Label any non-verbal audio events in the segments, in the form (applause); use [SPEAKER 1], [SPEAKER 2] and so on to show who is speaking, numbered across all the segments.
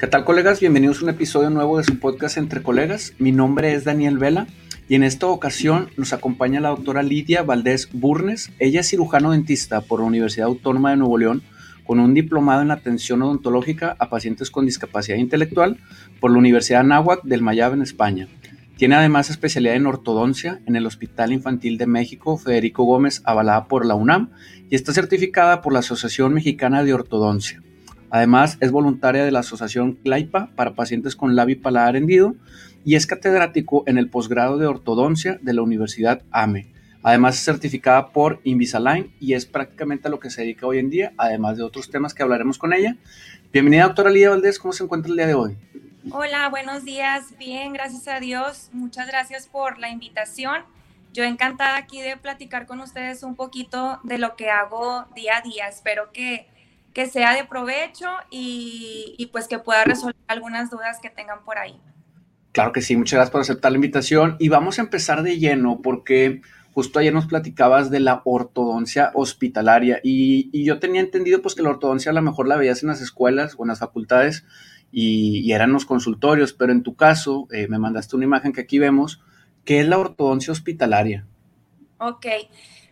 [SPEAKER 1] ¿Qué tal colegas? Bienvenidos a un episodio nuevo de su podcast Entre Colegas. Mi nombre es Daniel Vela y en esta ocasión nos acompaña la doctora Lidia Valdés Burnes. Ella es cirujano dentista por la Universidad Autónoma de Nuevo León con un diplomado en atención odontológica a pacientes con discapacidad intelectual por la Universidad Náhuac del Mayab en España. Tiene además especialidad en ortodoncia en el Hospital Infantil de México Federico Gómez, avalada por la UNAM, y está certificada por la Asociación Mexicana de Ortodoncia. Además, es voluntaria de la Asociación CLAIPA para pacientes con labio y paladar hendido y es catedrático en el posgrado de ortodoncia de la Universidad AME. Además, es certificada por Invisalign y es prácticamente a lo que se dedica hoy en día, además de otros temas que hablaremos con ella. Bienvenida, doctora Lidia Valdés. ¿Cómo se encuentra el día de hoy?
[SPEAKER 2] Hola, buenos días. Bien, gracias a Dios. Muchas gracias por la invitación. Yo encantada aquí de platicar con ustedes un poquito de lo que hago día a día. Espero que que sea de provecho y, pues que pueda resolver algunas dudas que tengan por ahí.
[SPEAKER 1] Claro que sí, muchas gracias por aceptar la invitación y vamos a empezar de lleno porque justo ayer nos platicabas de la ortodoncia hospitalaria y, yo tenía entendido pues que la ortodoncia a lo mejor la veías en las escuelas o en las facultades y, eran los consultorios, pero en tu caso eh, me mandaste una imagen que aquí vemos, ¿qué es la ortodoncia hospitalaria?
[SPEAKER 2] Ok,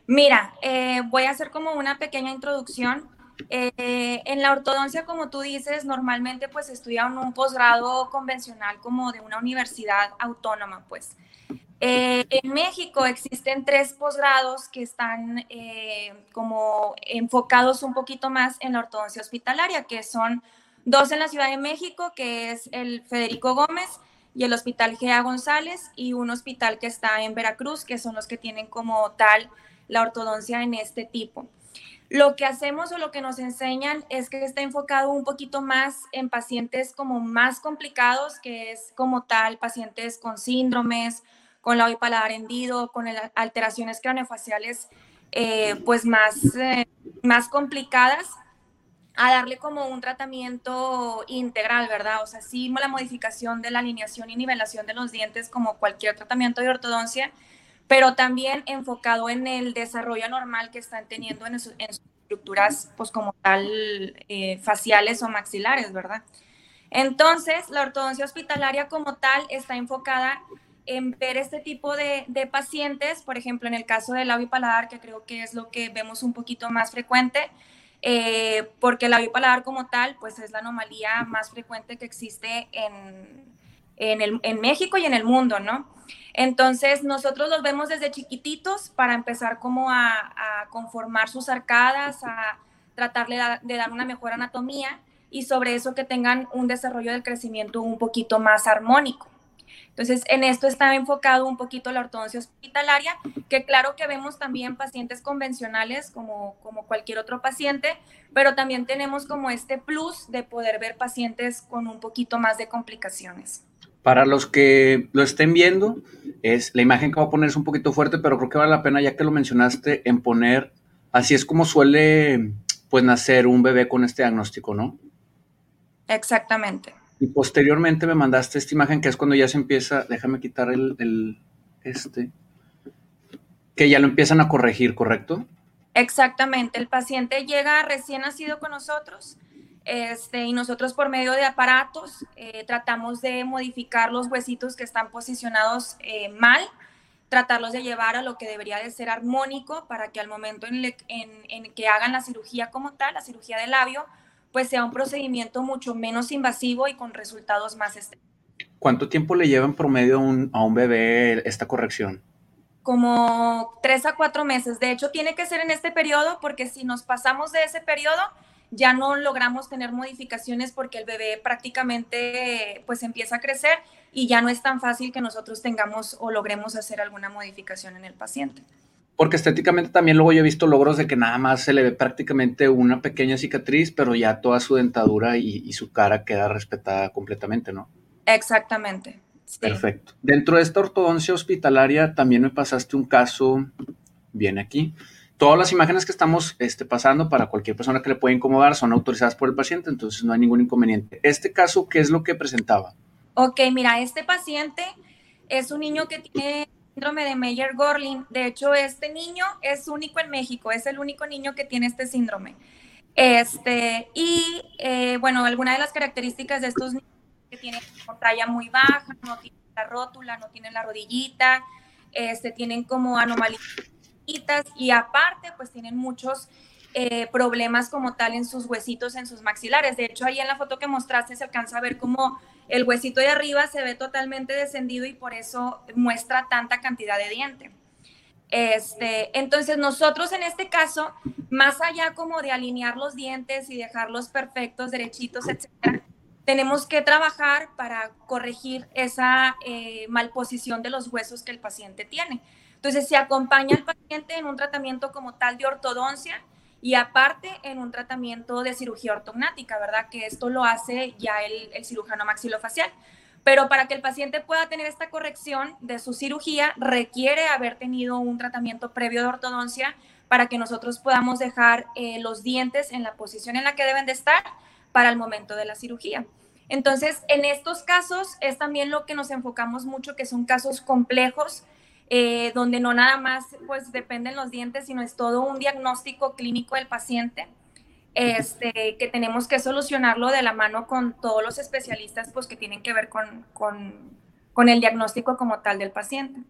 [SPEAKER 2] mira, eh, voy a hacer como una pequeña introducción eh, en la ortodoncia, como tú dices, normalmente pues estudian un posgrado convencional como de una universidad autónoma, pues. Eh, en México existen tres posgrados que están eh, como enfocados un poquito más en la ortodoncia hospitalaria, que son dos en la Ciudad de México, que es el Federico Gómez y el Hospital Gea González, y un hospital que está en Veracruz, que son los que tienen como tal la ortodoncia en este tipo. Lo que hacemos o lo que nos enseñan es que está enfocado un poquito más en pacientes como más complicados, que es como tal pacientes con síndromes, con la paladar hendido, con alteraciones craneofaciales eh, pues más, eh, más complicadas, a darle como un tratamiento integral, ¿verdad? O sea, sí la modificación de la alineación y nivelación de los dientes como cualquier tratamiento de ortodoncia, pero también enfocado en el desarrollo normal que están teniendo en, sus estructuras, pues como tal, eh, faciales o maxilares, ¿verdad? Entonces, la ortodoncia hospitalaria como tal está enfocada en ver este tipo de, pacientes, por ejemplo, en el caso del labio paladar, que creo que es lo que vemos un poquito más frecuente, eh, porque el labio paladar como tal, pues es la anomalía más frecuente que existe en, en, México y en el mundo, ¿no? Entonces, nosotros los vemos desde chiquititos para empezar como a, conformar sus arcadas, a tratarle de dar una mejor anatomía y sobre eso que tengan un desarrollo del crecimiento un poquito más armónico. Entonces, en esto está enfocado un poquito la ortodoncia hospitalaria, que claro que vemos también pacientes convencionales como cualquier otro paciente, pero también tenemos como este plus de poder ver pacientes con un poquito más de complicaciones.
[SPEAKER 1] Para los que lo estén viendo, es la imagen que voy a poner es un poquito fuerte, pero creo que vale la pena, ya que lo mencionaste, en poner, así es como suele pues nacer un bebé con este diagnóstico, ¿no?
[SPEAKER 2] Exactamente.
[SPEAKER 1] Y posteriormente me mandaste esta imagen que es cuando ya se empieza, déjame quitar el, el este, que ya lo empiezan a corregir, ¿correcto?
[SPEAKER 2] Exactamente, el paciente llega recién nacido con nosotros este, y nosotros por medio de aparatos eh, tratamos de modificar los huesitos que están posicionados eh, mal, tratarlos de llevar a lo que debería de ser armónico para que al momento en, en, que hagan la cirugía como tal, la cirugía del labio, pues sea un procedimiento mucho menos invasivo y con resultados más estéticos.
[SPEAKER 1] ¿Cuánto tiempo le lleva en promedio un, a un bebé esta corrección?
[SPEAKER 2] Como tres a cuatro meses. De hecho, tiene que ser en este periodo porque si nos pasamos de ese periodo, ya no logramos tener modificaciones porque el bebé prácticamente pues empieza a crecer y ya no es tan fácil que nosotros tengamos o logremos hacer alguna modificación en el paciente.
[SPEAKER 1] Porque estéticamente también luego yo he visto logros de que nada más se le ve prácticamente una pequeña cicatriz, pero ya toda su dentadura y, su cara queda respetada completamente, ¿no?
[SPEAKER 2] Exactamente.
[SPEAKER 1] Perfecto. Dentro de esta ortodoncia hospitalaria también me pasaste un caso, bien aquí, todas las imágenes que estamos este, pasando para cualquier persona que le pueda incomodar son autorizadas por el paciente, entonces no hay ningún inconveniente. Este caso, ¿qué es lo que presentaba?
[SPEAKER 2] Ok, mira, este paciente es un niño que tiene síndrome de Meyer-Gorlin. De hecho, este niño es único en México, es el único niño que tiene este síndrome. Este, y eh, bueno, alguna de las características de estos niños que tienen talla muy baja, no tienen la rótula, no tienen la rodillita, este, tienen como anomalías y aparte pues tienen muchos eh, problemas como tal en sus huesitos, en sus maxilares. De hecho, ahí en la foto que mostraste se alcanza a ver como el huesito de arriba se ve totalmente descendido y por eso muestra tanta cantidad de diente. Este, entonces nosotros en este caso, más allá como de alinear los dientes y dejarlos perfectos, derechitos, etcétera, tenemos que trabajar para corregir esa eh, malposición de los huesos que el paciente tiene. Entonces se acompaña al paciente en un tratamiento como tal de ortodoncia y aparte en un tratamiento de cirugía ortognática, ¿verdad? Que esto lo hace ya el, cirujano maxilofacial. Pero para que el paciente pueda tener esta corrección de su cirugía, requiere haber tenido un tratamiento previo de ortodoncia para que nosotros podamos dejar eh, los dientes en la posición en la que deben de estar para el momento de la cirugía. Entonces, en estos casos es también lo que nos enfocamos mucho, que son casos complejos, eh, donde no nada más pues dependen los dientes, sino es todo un diagnóstico clínico del paciente este, que tenemos que solucionarlo de la mano con todos los especialistas pues, que tienen que ver con, con, el diagnóstico como tal del paciente.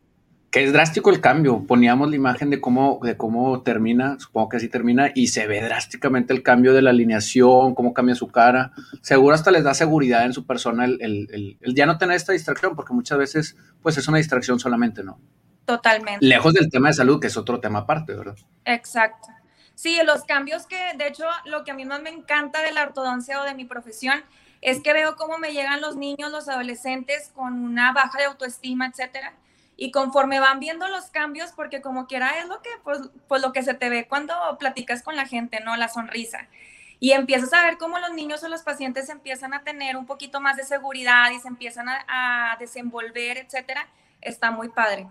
[SPEAKER 1] Que es drástico el cambio. Poníamos la imagen de cómo, de cómo termina, supongo que así termina, y se ve drásticamente el cambio de la alineación, cómo cambia su cara. Seguro hasta les da seguridad en su persona el, el, ya no tener esta distracción, porque muchas veces pues es una distracción solamente, ¿no?
[SPEAKER 2] Totalmente.
[SPEAKER 1] Lejos del tema de salud, que es otro tema aparte, ¿verdad?
[SPEAKER 2] Exacto. Sí, los cambios que, de hecho, lo que a mí más me encanta de la ortodoncia o de mi profesión es que veo cómo me llegan los niños, los adolescentes con una baja de autoestima, etcétera. Y conforme van viendo los cambios, porque como quiera es lo que, pues, pues lo que se te ve cuando platicas con la gente, ¿no? La sonrisa. Y empiezas a ver cómo los niños o los pacientes empiezan a tener un poquito más de seguridad y se empiezan a, a desenvolver, etcétera. Está muy padre.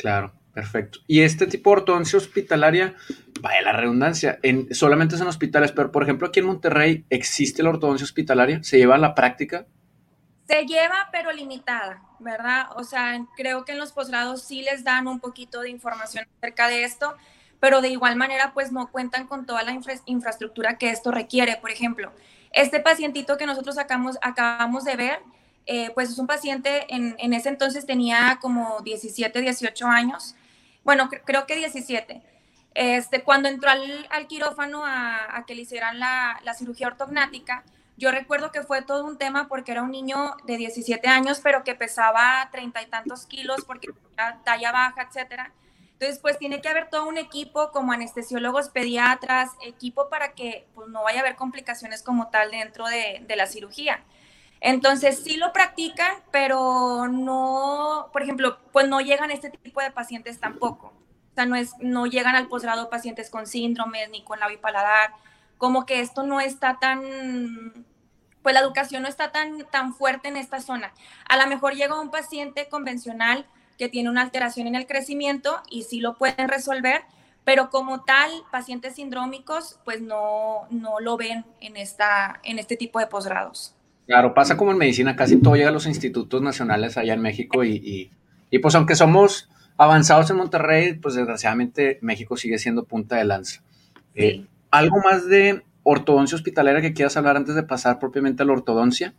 [SPEAKER 1] Claro. Perfecto. Y este tipo de ortodoncia hospitalaria, vaya la redundancia, en, solamente es en hospitales, pero por ejemplo aquí en Monterrey existe la ortodoncia hospitalaria, ¿se lleva a la práctica?
[SPEAKER 2] Se lleva, pero limitada, ¿verdad? O sea, creo que en los posgrados sí les dan un poquito de información acerca de esto, pero de igual manera pues no cuentan con toda la infraestructura que esto requiere. Por ejemplo, este pacientito que nosotros sacamos, acabamos de ver, eh, pues es un paciente, en, ese entonces tenía como 17, 18 años, bueno, creo que 17. Este, cuando entró al, quirófano a, que le hicieran la, cirugía ortognática, yo recuerdo que fue todo un tema porque era un niño de 17 años, pero que pesaba treinta y tantos kilos porque era talla baja, etcétera. Entonces, pues tiene que haber todo un equipo como anestesiólogos, pediatras, equipo para que pues, no vaya a haber complicaciones como tal dentro de, de la cirugía. Entonces sí lo practican, pero no, por ejemplo, pues no llegan este tipo de pacientes tampoco. O sea, no, es, no llegan al posgrado pacientes con síndromes ni con la bipaladar. Como que esto no está tan, pues la educación no está tan, tan fuerte en esta zona. A lo mejor llega un paciente convencional que tiene una alteración en el crecimiento y sí lo pueden resolver, pero como tal, pacientes sindrómicos, pues no, no lo ven en, esta, en este tipo de posgrados.
[SPEAKER 1] Claro, pasa como en medicina, casi todo llega a los institutos nacionales allá en México y, pues aunque somos avanzados en Monterrey, pues desgraciadamente México sigue siendo punta de lanza. Eh, ¿Algo más de ortodoncia hospitalera que quieras hablar antes de pasar propiamente a la ortodoncia?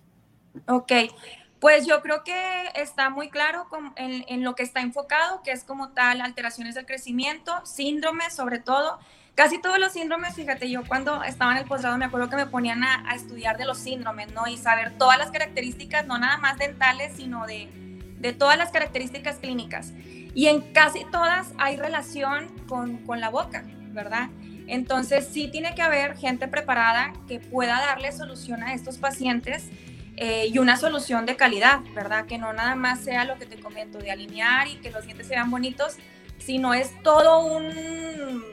[SPEAKER 2] Ok, pues yo creo que está muy claro en, en, lo que está enfocado, que es como tal alteraciones del crecimiento, síndromes sobre todo, Casi todos los síndromes, fíjate, yo cuando estaba en el posgrado me acuerdo que me ponían a, estudiar de los síndromes, ¿no? Y saber todas las características, no nada más dentales, sino de, de todas las características clínicas. Y en casi todas hay relación con, con la boca, ¿verdad? Entonces sí tiene que haber gente preparada que pueda darle solución a estos pacientes eh, y una solución de calidad, ¿verdad? Que no nada más sea lo que te comento de alinear y que los dientes se vean bonitos, sino es todo un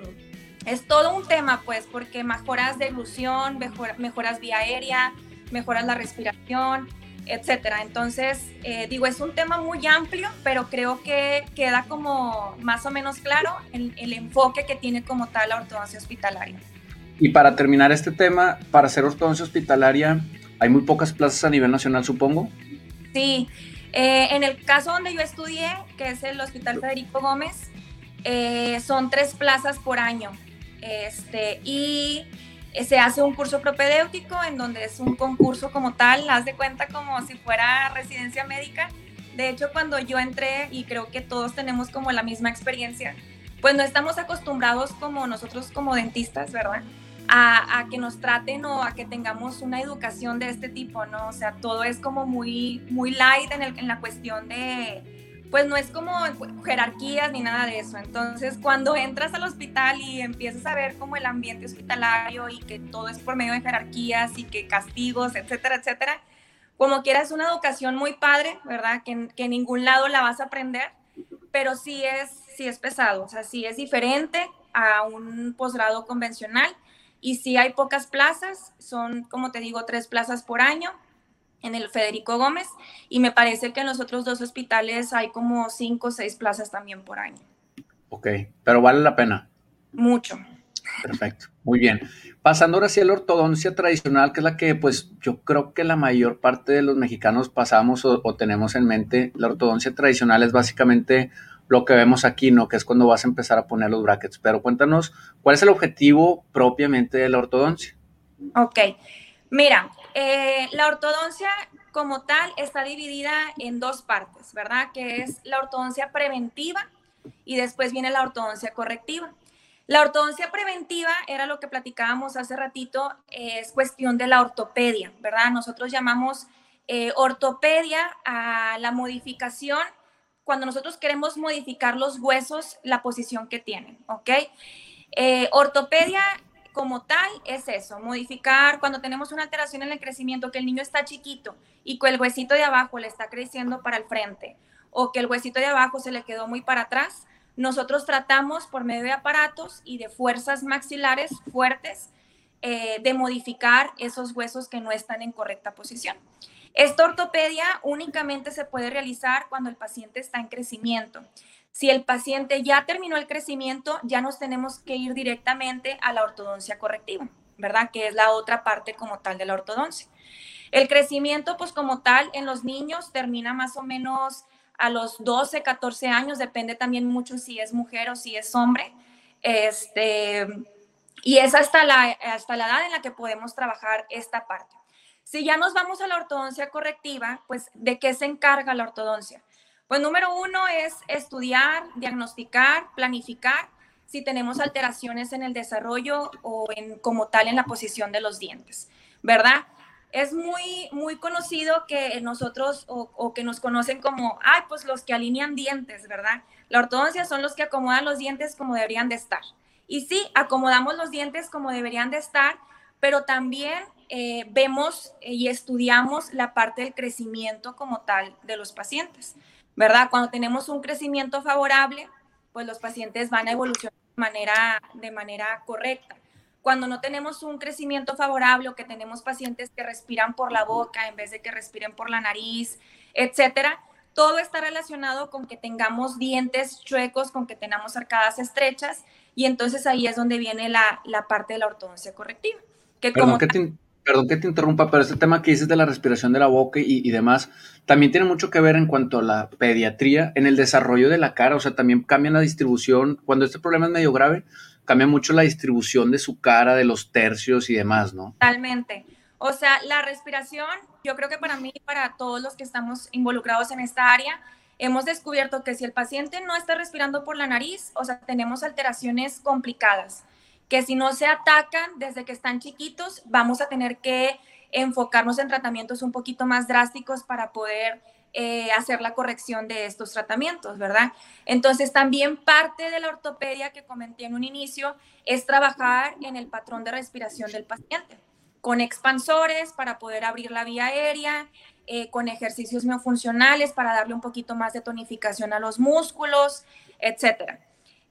[SPEAKER 2] es todo un tema, pues, porque mejoras de ilusión, mejoras vía aérea, mejoras la respiración, etcétera. Entonces, eh, digo, es un tema muy amplio, pero creo que queda como más o menos claro el, el enfoque que tiene como tal la ortodoncia hospitalaria.
[SPEAKER 1] Y para terminar este tema, para hacer ortodoncia hospitalaria, hay muy pocas plazas a nivel nacional, supongo.
[SPEAKER 2] Sí, eh, en el caso donde yo estudié, que es el Hospital Federico Gómez, eh, son tres plazas por año. Este, y se hace un curso propedéutico en donde es un concurso como tal, haz de cuenta como si fuera residencia médica. De hecho, cuando yo entré, y creo que todos tenemos como la misma experiencia, pues no estamos acostumbrados como nosotros como dentistas, ¿verdad? A, que nos traten o a que tengamos una educación de este tipo, ¿no? O sea, todo es como muy, muy light en la cuestión de, pues no es como jerarquías ni nada de eso. Entonces, cuando entras al hospital y empiezas a ver como el ambiente hospitalario y que todo es por medio de jerarquías y que castigos, etcétera, etcétera, como quieras una educación muy padre, ¿verdad? Que, que en ningún lado la vas a aprender, pero sí es, sí es pesado, o sea, sí es diferente a un posgrado convencional y sí hay pocas plazas, son, como te digo, tres plazas por año en el Federico Gómez y me parece que en los otros dos hospitales hay como cinco o seis plazas también por año.
[SPEAKER 1] Ok, pero vale la pena.
[SPEAKER 2] Mucho.
[SPEAKER 1] Perfecto, muy bien. Pasando ahora hacia la ortodoncia tradicional, que es la que pues yo creo que la mayor parte de los mexicanos pasamos o, o, tenemos en mente, la ortodoncia tradicional es básicamente lo que vemos aquí, ¿no? Que es cuando vas a empezar a poner los brackets. Pero cuéntanos, ¿cuál es el objetivo propiamente de la ortodoncia?
[SPEAKER 2] Ok, mira, eh, la ortodoncia como tal está dividida en dos partes, ¿verdad? Que es la ortodoncia preventiva y después viene la ortodoncia correctiva. La ortodoncia preventiva era lo que platicábamos hace ratito, es cuestión de la ortopedia, ¿verdad? Nosotros llamamos eh, ortopedia a la modificación cuando nosotros queremos modificar los huesos, la posición que tienen, ¿ok? Eh, ortopedia como tal es eso, modificar cuando tenemos una alteración en el crecimiento, que el niño está chiquito y que el huesito de abajo le está creciendo para el frente o que el huesito de abajo se le quedó muy para atrás, nosotros tratamos por medio de aparatos y de fuerzas maxilares fuertes eh, de modificar esos huesos que no están en correcta posición. Esta ortopedia únicamente se puede realizar cuando el paciente está en crecimiento. Si el paciente ya terminó el crecimiento, ya nos tenemos que ir directamente a la ortodoncia correctiva, ¿verdad? Que es la otra parte como tal de la ortodoncia. El crecimiento, pues como tal, en los niños termina más o menos a los 12, 14 años, depende también mucho si es mujer o si es hombre. Este, y es hasta la, hasta la edad en la que podemos trabajar esta parte. Si ya nos vamos a la ortodoncia correctiva, pues ¿de qué se encarga la ortodoncia? Pues número uno es estudiar, diagnosticar, planificar si tenemos alteraciones en el desarrollo o en como tal en la posición de los dientes, ¿verdad? Es muy, muy conocido que nosotros o, que nos conocen como, ay, pues los que alinean dientes, ¿verdad? La ortodoncia son los que acomodan los dientes como deberían de estar. Y sí, acomodamos los dientes como deberían de estar, pero también eh, vemos y estudiamos la parte del crecimiento como tal de los pacientes. ¿Verdad? Cuando tenemos un crecimiento favorable, pues los pacientes van a evolucionar de manera, de manera correcta. Cuando no tenemos un crecimiento favorable o que tenemos pacientes que respiran por la boca en vez de que respiren por la nariz, etcétera, todo está relacionado con que tengamos dientes chuecos, con que tengamos arcadas estrechas, y entonces ahí es donde viene la, la parte de la ortodoncia correctiva.
[SPEAKER 1] Que como perdón que te interrumpa, pero este tema que dices de la respiración de la boca y, demás, también tiene mucho que ver en cuanto a la pediatría, en el desarrollo de la cara, o sea, también cambia la distribución, cuando este problema es medio grave, cambia mucho la distribución de su cara, de los tercios y demás, ¿no?
[SPEAKER 2] Totalmente. O sea, la respiración, yo creo que para mí para todos los que estamos involucrados en esta área, hemos descubierto que si el paciente no está respirando por la nariz, o sea, tenemos alteraciones complicadas que si no se atacan desde que están chiquitos, vamos a tener que enfocarnos en tratamientos un poquito más drásticos para poder eh, hacer la corrección de estos tratamientos, ¿verdad? Entonces, también parte de la ortopedia que comenté en un inicio es trabajar en el patrón de respiración del paciente, con expansores para poder abrir la vía aérea, eh, con ejercicios miofuncionales para darle un poquito más de tonificación a los músculos, etcétera.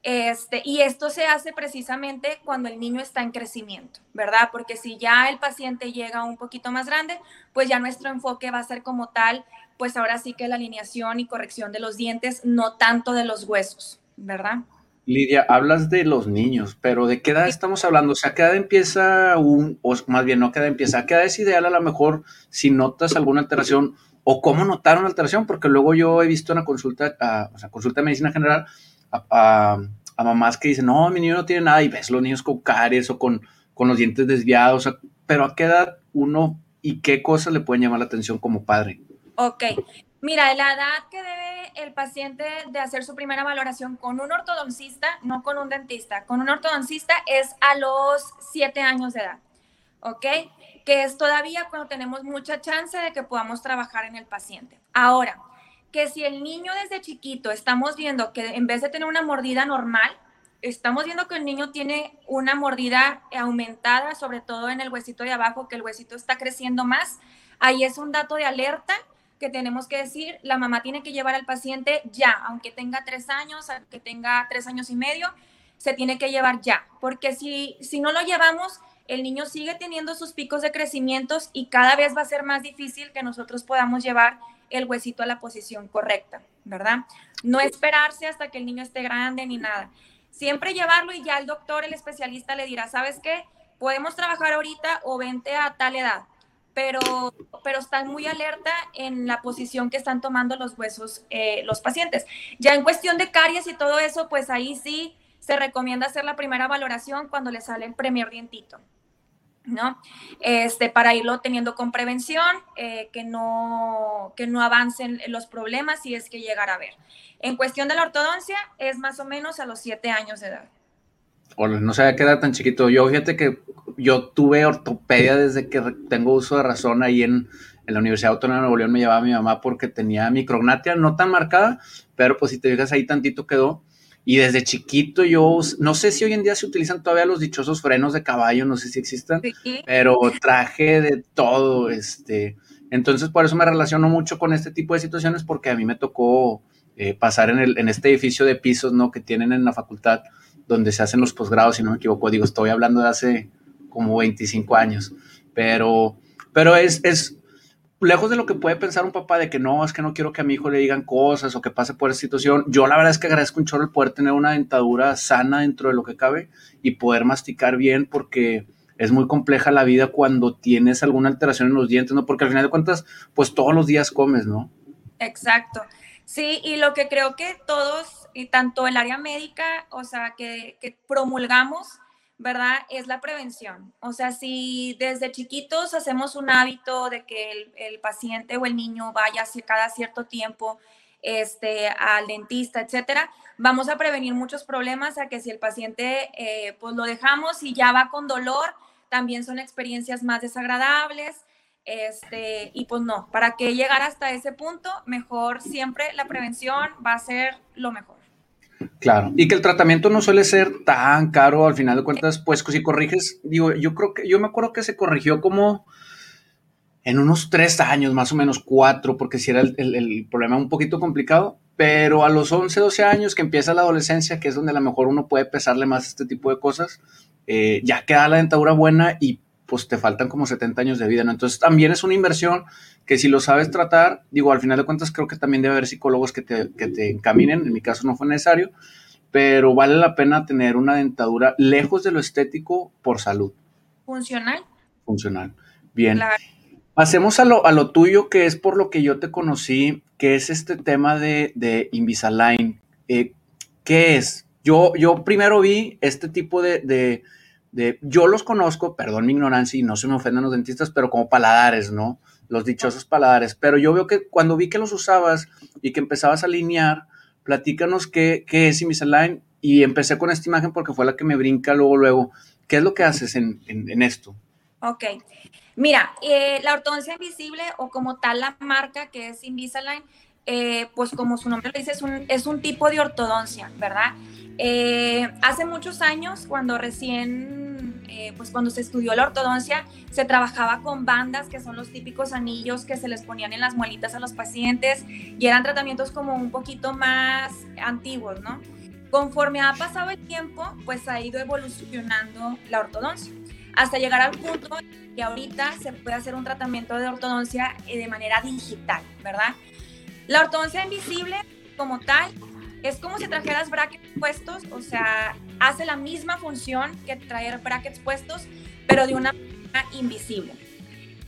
[SPEAKER 2] Este, y esto se hace precisamente cuando el niño está en crecimiento, ¿verdad? Porque si ya el paciente llega un poquito más grande, pues ya nuestro enfoque va a ser como tal, pues ahora sí que la alineación y corrección de los dientes, no tanto de los huesos, ¿verdad?
[SPEAKER 1] Lidia, hablas de los niños, pero ¿de qué edad estamos hablando? O sea, ¿a qué edad empieza un, o más bien no qué edad empieza? ¿A qué edad es ideal a lo mejor si notas alguna alteración o cómo notar una alteración? Porque luego yo he visto en la consulta, o sea, consulta de medicina general, a, mamás que dicen, no, mi niño no tiene nada, y ves los niños con caries o con, con los dientes desviados, pero a qué edad uno y qué cosas le pueden llamar la atención como padre.
[SPEAKER 2] Ok, mira, la edad que debe el paciente de hacer su primera valoración con un ortodoncista, no con un dentista, con un ortodoncista es a los 7 años de edad, ¿ok? Que es todavía cuando tenemos mucha chance de que podamos trabajar en el paciente. Ahora, que si el niño desde chiquito estamos viendo que en vez de tener una mordida normal, estamos viendo que el niño tiene una mordida aumentada, sobre todo en el huesito de abajo, que el huesito está creciendo más, ahí es un dato de alerta que tenemos que decir, la mamá tiene que llevar al paciente ya, aunque tenga tres años, aunque tenga tres años y medio, se tiene que llevar ya, porque si, si no lo llevamos, el niño sigue teniendo sus picos de crecimiento y cada vez va a ser más difícil que nosotros podamos llevar el huesito a la posición correcta, ¿verdad? No esperarse hasta que el niño esté grande ni nada. Siempre llevarlo y ya el doctor, el especialista le dirá, ¿sabes qué? Podemos trabajar ahorita o vente a tal edad, pero, pero están muy alerta en la posición que están tomando los huesos eh, los pacientes. Ya en cuestión de caries y todo eso, pues ahí sí se recomienda hacer la primera valoración cuando le sale el primer dientito. ¿No? Este, para irlo teniendo con prevención, eh, que, no, que no avancen los problemas si es que llegara a ver. En cuestión de la ortodoncia, es más o menos a los siete años de edad.
[SPEAKER 1] no sabía que era tan chiquito. Yo fíjate que yo tuve ortopedia desde que tengo uso de razón ahí en, en la Universidad Autónoma de Nuevo León. Me llevaba mi mamá porque tenía micrognatia, no tan marcada, pero pues si te fijas ahí tantito quedó. Y desde chiquito yo, no sé si hoy en día se utilizan todavía los dichosos frenos de caballo, no sé si existan, pero traje de todo, este. Entonces por eso me relaciono mucho con este tipo de situaciones porque a mí me tocó eh, pasar en, el, en este edificio de pisos, ¿no? Que tienen en la facultad donde se hacen los posgrados, si no me equivoco, digo, estoy hablando de hace como 25 años, pero, pero es, es, lejos de lo que puede pensar un papá de que no, es que no quiero que a mi hijo le digan cosas o que pase por esa situación, yo la verdad es que agradezco un chorro el poder tener una dentadura sana dentro de lo que cabe y poder masticar bien porque es muy compleja la vida cuando tienes alguna alteración en los dientes, ¿no? Porque al final de cuentas, pues todos los días comes, ¿no?
[SPEAKER 2] Exacto. Sí, y lo que creo que todos, y tanto el área médica, o sea, que, que promulgamos, ¿verdad? Es la prevención. O sea, si desde chiquitos hacemos un hábito de que el, paciente o el niño vaya cada cierto tiempo este, al dentista, etcétera, vamos a prevenir muchos problemas a que si el paciente eh, pues lo dejamos y ya va con dolor, también son experiencias más desagradables. Este, y pues no, para que llegar hasta ese punto, mejor siempre la prevención va a ser lo mejor.
[SPEAKER 1] Claro, y que el tratamiento no suele ser tan caro al final de cuentas, pues si corriges, digo, yo creo que, yo me acuerdo que se corrigió como en unos tres años, más o menos cuatro, porque si era el, problema un poquito complicado, pero a los 11, 12 años que empieza la adolescencia, que es donde a lo mejor uno puede pesarle más este tipo de cosas, eh, ya queda la dentadura buena y pues te faltan como 70 años de vida, ¿no? Entonces también es una inversión que si lo sabes tratar, digo, al final de cuentas creo que también debe haber psicólogos que te, que te encaminen, en mi caso no fue necesario, pero vale la pena tener una dentadura lejos de lo estético por salud.
[SPEAKER 2] Funcional.
[SPEAKER 1] Funcional. Bien. Pasemos a lo, a lo tuyo, que es por lo que yo te conocí, que es este tema de, de Invisalign. Eh, ¿Qué es? Yo, yo primero vi este tipo de yo los conozco, perdón mi ignorancia y no se me ofendan los dentistas, pero como paladares, ¿no? Los dichosos paladares. Pero yo veo que cuando vi que los usabas y que empezabas a alinear, platícanos qué, qué es Invisalign y empecé con esta imagen porque fue la que me brinca luego, luego. ¿Qué es lo que haces en, esto?
[SPEAKER 2] Ok. Mira, eh, la ortodoncia invisible o como tal la marca que es Invisalign, eh, pues como su nombre lo dice, es un, es un tipo de ortodoncia, ¿verdad? Eh, hace muchos años, cuando recién, eh, pues cuando se estudió la ortodoncia, se trabajaba con bandas, que son los típicos anillos que se les ponían en las muelitas a los pacientes, y eran tratamientos como un poquito más antiguos, ¿no? Conforme ha pasado el tiempo, pues ha ido evolucionando la ortodoncia, hasta llegar al punto que ahorita se puede hacer un tratamiento de ortodoncia eh, de manera digital, ¿verdad? La ortodoncia invisible como tal es como si trajeras brackets puestos, o sea, hace la misma función que traer brackets puestos, pero de una manera invisible.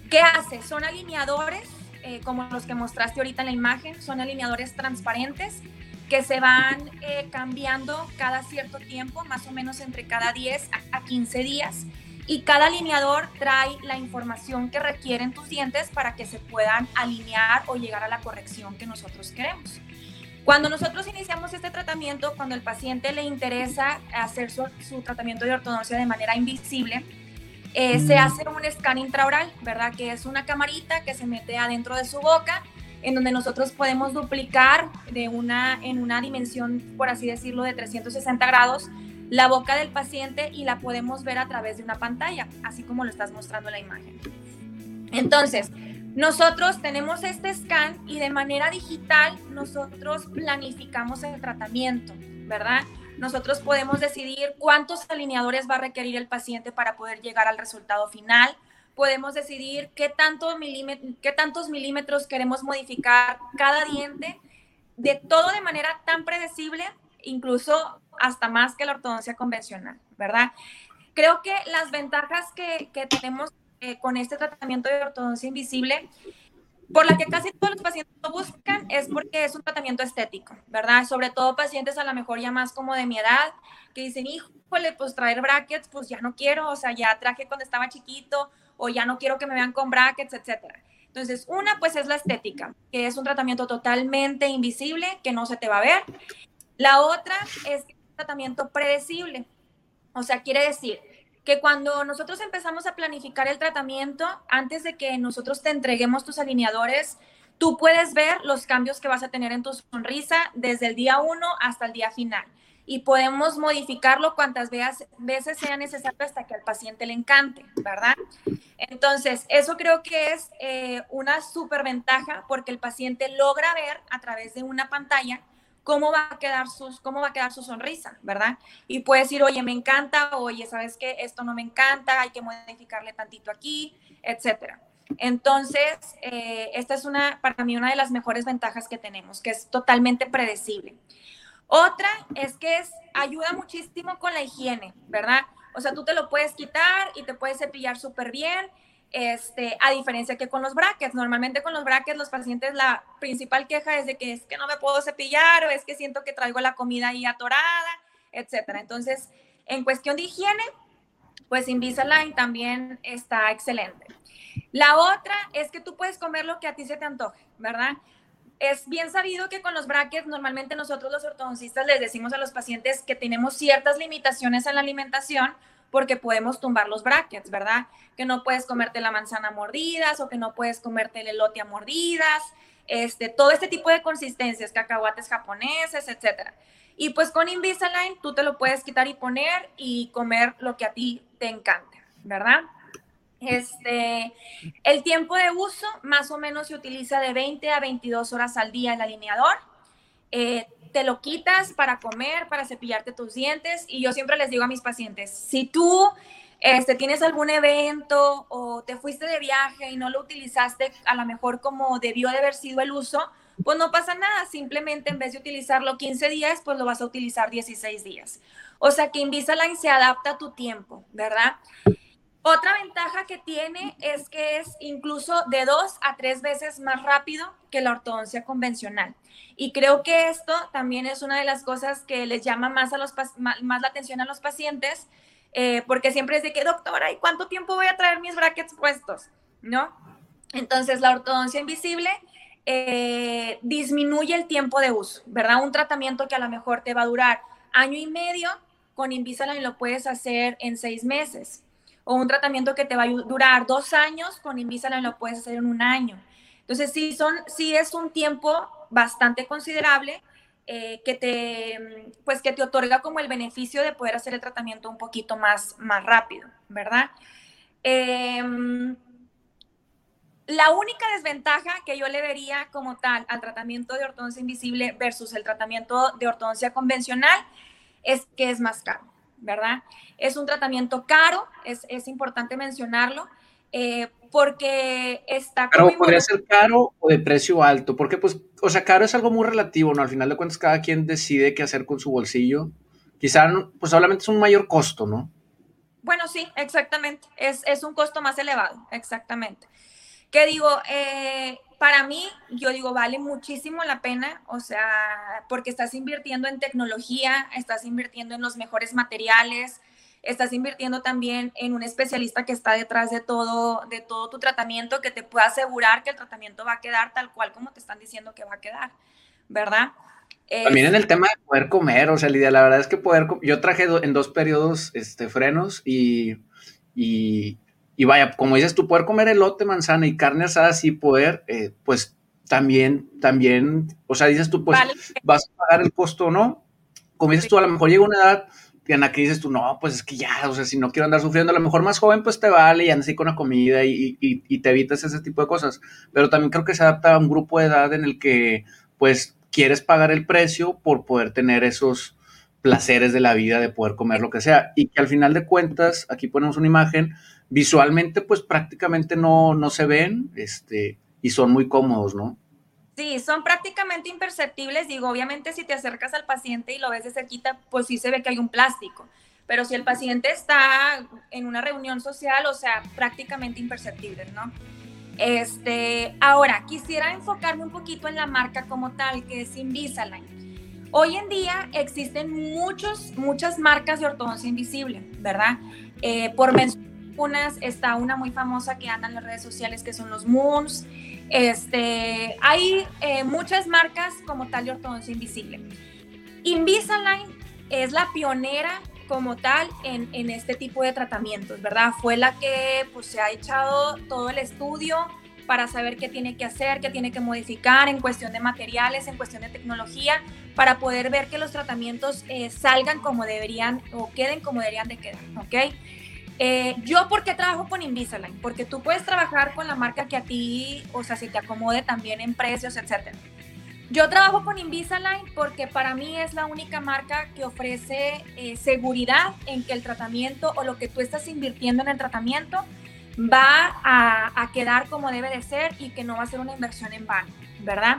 [SPEAKER 2] ¿Qué hace? Son alineadores, eh, como los que mostraste ahorita en la imagen, son alineadores transparentes que se van eh, cambiando cada cierto tiempo, más o menos entre cada 10 a 15 días. y cada alineador trae la información que requieren tus dientes para que se puedan alinear o llegar a la corrección que nosotros queremos. Cuando nosotros iniciamos este tratamiento, cuando el paciente le interesa hacer su, tratamiento de ortodoncia de manera invisible, eh, se mm. hace un scan intraoral, ¿verdad? Que es una camarita que se mete adentro de su boca, en donde nosotros podemos duplicar de una, en una dimensión, por así decirlo, de 360 grados la boca del paciente y la podemos ver a través de una pantalla, así como lo estás mostrando en la imagen. Entonces, nosotros tenemos este scan y de manera digital nosotros planificamos el tratamiento, ¿verdad? Nosotros podemos decidir cuántos alineadores va a requerir el paciente para poder llegar al resultado final. Podemos decidir qué, tanto qué tantos milímetros queremos modificar cada diente, de todo de manera tan predecible, incluso hasta más que la ortodoncia convencional, ¿verdad? Creo que las ventajas que, que tenemos eh, con este tratamiento de ortodoncia invisible, por la que casi todos los pacientes lo buscan, es porque es un tratamiento estético, ¿verdad? Sobre todo pacientes a lo mejor ya más como de mi edad, que dicen, híjole, pues traer brackets, pues ya no quiero, o sea, ya traje cuando estaba chiquito, o ya no quiero que me vean con brackets, etcétera. Entonces, una, pues es la estética, que es un tratamiento totalmente invisible, que no se te va a ver. La otra es un tratamiento predecible, o sea, quiere decir que cuando nosotros empezamos a planificar el tratamiento, antes de que nosotros te entreguemos tus alineadores, tú puedes ver los cambios que vas a tener en tu sonrisa desde el día 1 hasta el día final. Y podemos modificarlo cuantas veces sea necesario hasta que al paciente le encante, ¿verdad? Entonces, eso creo que es eh, una súper ventaja porque el paciente logra ver a través de una pantalla cómo va a quedar cómo va a quedar su sonrisa, ¿verdad? Y puede decir, oye, me encanta, oye, ¿sabes qué? Esto no me encanta, hay que modificarle tantito aquí, etcétera. Entonces, eh, esta es una, para mí, una de las mejores ventajas que tenemos, que es totalmente predecible. Otra es que es, ayuda muchísimo con la higiene, ¿verdad? O sea, tú te lo puedes quitar y te puedes cepillar súper bien este, a diferencia que con los brackets. Normalmente con los brackets los pacientes la principal queja es de que es que no me puedo cepillar o es que siento que traigo la comida ahí atorada, etcétera. Entonces, en cuestión de higiene, pues Invisalign también está excelente. La otra es que tú puedes comer lo que a ti se te antoje, ¿verdad? Es bien sabido que con los brackets normalmente nosotros los ortodoncistas les decimos a los pacientes que tenemos ciertas limitaciones en la alimentación porque podemos tumbar los brackets, ¿verdad? Que no puedes comerte la manzana a mordidas o que no puedes comerte el elote a mordidas, este, todo este tipo de consistencias, cacahuates japoneses, etcétera. Y pues con Invisalign tú te lo puedes quitar y poner y comer lo que a ti te encante, ¿verdad? Este, el tiempo de uso más o menos se utiliza de 20 a 22 horas al día el alineador. Eh, te lo quitas para comer, para cepillarte tus dientes. Y yo siempre les digo a mis pacientes, si tú este, tienes algún evento o te fuiste de viaje y no lo utilizaste a lo mejor como debió de haber sido el uso, pues no pasa nada, simplemente en vez de utilizarlo 15 días, pues lo vas a utilizar 16 días. O sea que Invisalign se adapta a tu tiempo, ¿verdad? Otra ventaja que tiene es que es incluso de dos a tres veces más rápido que la ortodoncia convencional. Y creo que esto también es una de las cosas que les llama más, a los, más, la atención a los pacientes, eh, porque siempre es de que, doctora, ¿y cuánto tiempo voy a traer mis brackets puestos? ¿No? Entonces, la ortodoncia invisible eh, disminuye el tiempo de uso, ¿verdad? Un tratamiento que a lo mejor te va a durar año y medio, con Invisalign lo puedes hacer en seis meses o un tratamiento que te va a durar dos años, con Invisalign lo puedes hacer en un año. Entonces, sí, son, sí es un tiempo bastante considerable eh, que, te, pues, que te otorga como el beneficio de poder hacer el tratamiento un poquito más, más rápido, ¿verdad? Em, la única desventaja que yo le vería como tal al tratamiento de ortodoncia invisible versus el tratamiento de ortodoncia convencional es que es más caro. ¿Verdad? Es un tratamiento caro, es, es importante mencionarlo, eh, porque está...
[SPEAKER 1] Pero podría ser caro o de precio alto, porque pues, o sea, caro es algo muy relativo, ¿no? Al final de cuentas cada quien decide qué hacer con su bolsillo. Quizá, pues solamente es un mayor costo, ¿no?
[SPEAKER 2] Bueno, sí, exactamente. Es, es un costo más elevado, exactamente. Que digo, eh, para mí, yo digo, vale muchísimo la pena, o sea, porque estás invirtiendo en tecnología, estás invirtiendo en los mejores materiales, estás invirtiendo también en un especialista que está detrás de todo, de todo tu tratamiento, que te pueda asegurar que el tratamiento va a quedar tal cual como te están diciendo que va a quedar, ¿verdad?
[SPEAKER 1] También en el tema de poder comer, o sea, Lidia, la verdad es que poder, yo traje en dos periodos este, frenos y, y, vaya, como dices tú, poder comer elote, manzana y carne asada, sí poder, eh, pues también, también, o sea, dices tú, pues vas a pagar el costo no. Como dices tú, a lo mejor llega una edad en la que dices tú, no, pues es que ya, o sea, si no quiero andar sufriendo, a lo mejor más joven, pues te vale y andas así con la comida y, y, y, te evitas ese tipo de cosas. Pero también creo que se adapta a un grupo de edad en el que, pues, quieres pagar el precio por poder tener esos placeres de la vida, de poder comer lo que sea. Y que al final de cuentas, aquí ponemos una imagen, visualmente, pues prácticamente no, no se ven, este, y son muy cómodos, ¿no?
[SPEAKER 2] Sí, son prácticamente imperceptibles. Digo, obviamente si te acercas al paciente y lo ves de cerquita, pues sí se ve que hay un plástico. Pero si el paciente está en una reunión social, o sea, prácticamente imperceptibles, ¿no? Este, ahora, quisiera enfocarme un poquito en la marca como tal, que es Invisalign. Hoy en día existen muchos, muchas marcas de ortodoncia invisible, ¿verdad? Eh, por mencionar está una muy famosa que anda en las redes sociales que son los Moons. Este, hay eh, muchas marcas como tal de ortodoncia invisible. Invisalign es la pionera como tal en, en, este tipo de tratamientos, ¿verdad? Fue la que pues, se ha echado todo el estudio para saber qué tiene que hacer, qué tiene que modificar en cuestión de materiales, en cuestión de tecnología, para poder ver que los tratamientos eh, salgan como deberían o queden como deberían de quedar, ¿ok? Eh, yo, ¿por qué trabajo con Invisalign? Porque tú puedes trabajar con la marca que a ti, o sea, si te acomode también en precios, etc. Yo trabajo con Invisalign porque para mí es la única marca que ofrece eh, seguridad en que el tratamiento o lo que tú estás invirtiendo en el tratamiento va a, quedar como debe de ser y que no va a ser una inversión en vano, ¿verdad?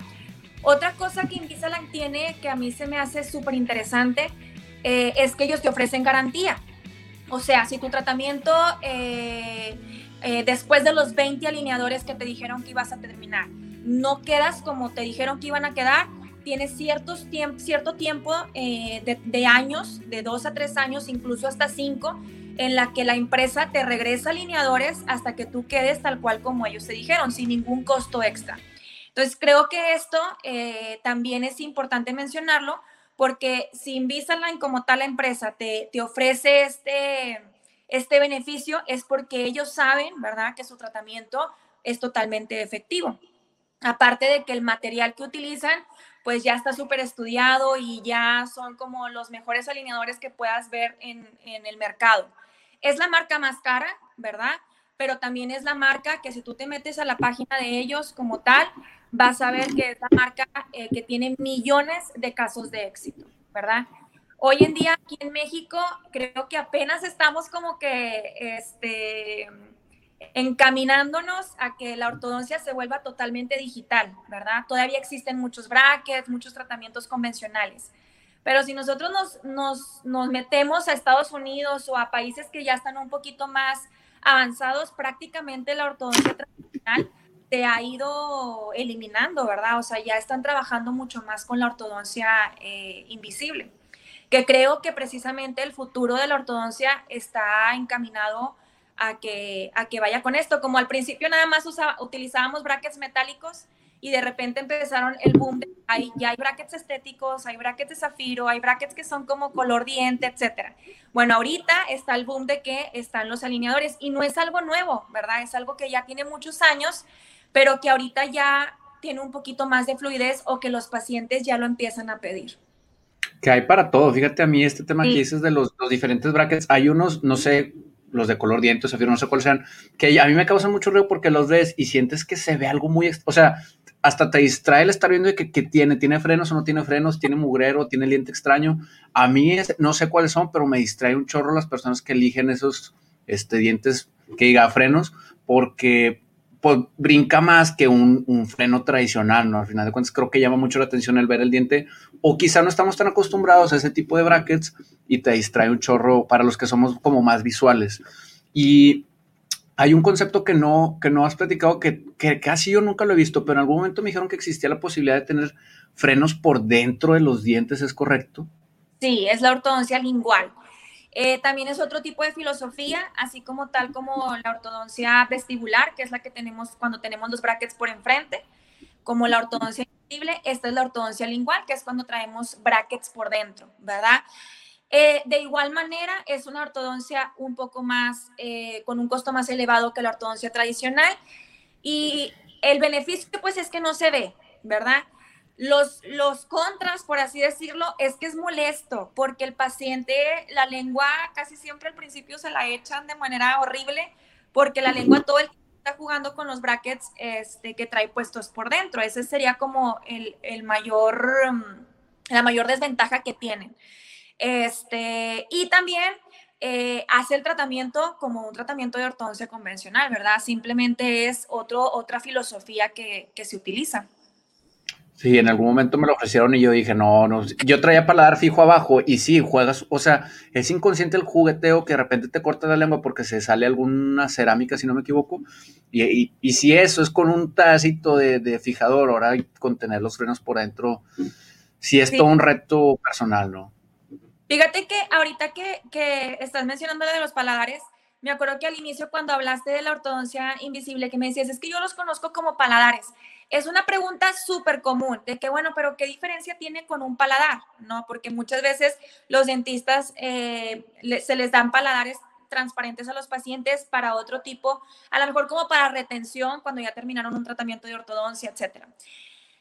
[SPEAKER 2] Otra cosa que Invisalign tiene que a mí se me hace súper interesante eh, es que ellos te ofrecen garantía. O sea, si tu tratamiento eh, eh, después de los 20 alineadores que te dijeron que ibas a terminar, no quedas como te dijeron que iban a quedar, tienes ciertos cierto tiempo eh, de, años, de dos a tres años, incluso hasta cinco, en la que la empresa te regresa alineadores hasta que tú quedes tal cual como ellos te dijeron, sin ningún costo extra. Entonces, creo que esto también es importante mencionarlo porque si Invisalign como tal la empresa te, te ofrece este, este beneficio es porque ellos saben, ¿verdad?, que su tratamiento es totalmente efectivo. Aparte de que el material que utilizan, pues ya está súper estudiado y ya son como los mejores alineadores que puedas ver en, en el mercado. Es la marca más cara, ¿verdad? Pero también es la marca que si tú te metes a la página de ellos como tal, vas a ver que es la marca eh, que tiene millones de casos de éxito, ¿verdad? Hoy en día aquí en México creo que apenas estamos como que este, encaminándonos a que la ortodoncia se vuelva totalmente digital, ¿verdad? Todavía existen muchos brackets, muchos tratamientos convencionales. Pero si nosotros nos, nos, nos metemos a Estados Unidos o a países que ya están un poquito más avanzados, prácticamente la ortodoncia tradicional se ha ido eliminando, ¿verdad? O sea, ya están trabajando mucho más con la ortodoncia eh, invisible, que creo que precisamente el futuro de la ortodoncia está encaminado a que, a que vaya con esto. Como al principio nada más utilizábamos brackets metálicos y de repente empezaron el boom de hay, ya hay brackets estéticos, hay brackets de zafiro, hay brackets que son como color diente, etcétera. Bueno, ahorita está el boom de que están los alineadores y no es algo nuevo, ¿verdad? Es algo que ya tiene muchos años pero que ahorita ya tiene un poquito más de fluidez o que los pacientes ya lo empiezan a pedir.
[SPEAKER 1] Que hay para todo. Fíjate a mí este tema que dices de los, diferentes brackets. Hay unos, no sé, los de color diente, zafiro, no sé cuáles sean, que a mí me causan mucho ruido porque los ves y sientes que se ve algo muy, o sea, hasta te distrae el estar viendo que, tiene, tiene frenos o no tiene frenos, tiene mugrero, tiene el diente extraño. A mí no sé cuáles son, pero me distrae un chorro las personas que eligen esos este, dientes que diga frenos, porque pues brinca más que un, freno tradicional, ¿no? Al final de cuentas creo que llama mucho la atención el ver el diente o quizá no estamos tan acostumbrados a ese tipo de brackets y te distrae un chorro para los que somos como más visuales. Y hay un concepto que no, que no has platicado que, que casi yo nunca lo he visto, pero en algún momento me dijeron que existía la posibilidad de tener frenos por dentro de los dientes, ¿es correcto?
[SPEAKER 2] Sí, es la ortodoncia lingual. Eh, también es otro tipo de filosofía, así como tal como la ortodoncia vestibular, que es la que tenemos cuando tenemos los brackets por enfrente, como la ortodoncia invisible, esta es la ortodoncia lingual, que es cuando traemos brackets por dentro, ¿verdad? Eh, de igual manera, es una ortodoncia un poco más, eh, con un costo más elevado que la ortodoncia tradicional. Y el beneficio, pues, es que no se ve, ¿verdad? Los, contras, por así decirlo, es que es molesto, porque el paciente, la lengua casi siempre al principio se la echan de manera horrible, porque la lengua todo el tiempo está jugando con los brackets este, que trae puestos por dentro. Ese sería como el, mayor, mm, la mayor desventaja que tienen. Este, y también eh, hace el tratamiento como un tratamiento de ortodoncia convencional, ¿verdad? Simplemente es otro, otra filosofía que se utiliza.
[SPEAKER 1] Sí, en algún momento me lo ofrecieron y yo dije, no, no, yo traía paladar fijo abajo y sí, juegas, o sea, es inconsciente el jugueteo que de repente te corta la lengua porque se sale alguna cerámica, si no me equivoco, y, y, si eso es con un tacito de, fijador, ahora con tener los frenos por adentro, sí es todo un reto personal, ¿no?
[SPEAKER 2] Fíjate que ahorita que, que estás mencionando lo de los paladares, me acuerdo que al inicio cuando hablaste de la ortodoncia invisible, que me decías, es que yo los conozco como paladares. Es una pregunta súper común de que, bueno, pero ¿qué diferencia tiene con un paladar? ¿No? Porque muchas veces los dentistas eh, se les dan paladares transparentes a los pacientes para otro tipo, a lo mejor como para retención cuando ya terminaron un tratamiento de ortodoncia, etcétera.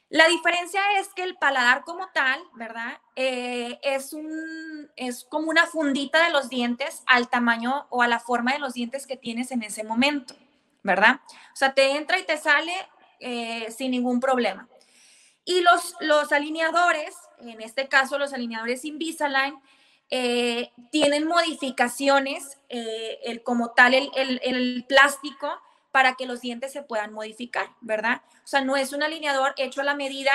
[SPEAKER 2] La diferencia es que el paladar como tal, ¿verdad? Eh, es, un, es como una fundita de los dientes al tamaño o a la forma de los dientes que tienes en ese momento, ¿verdad? O sea, te entra y te sale eh, sin ningún problema. Y los, los alineadores, en este caso los alineadores Invisalign, eh, tienen modificaciones, eh, el, como tal el, el, plástico, para que los dientes se puedan modificar, ¿verdad? O sea, no es un alineador hecho a la medida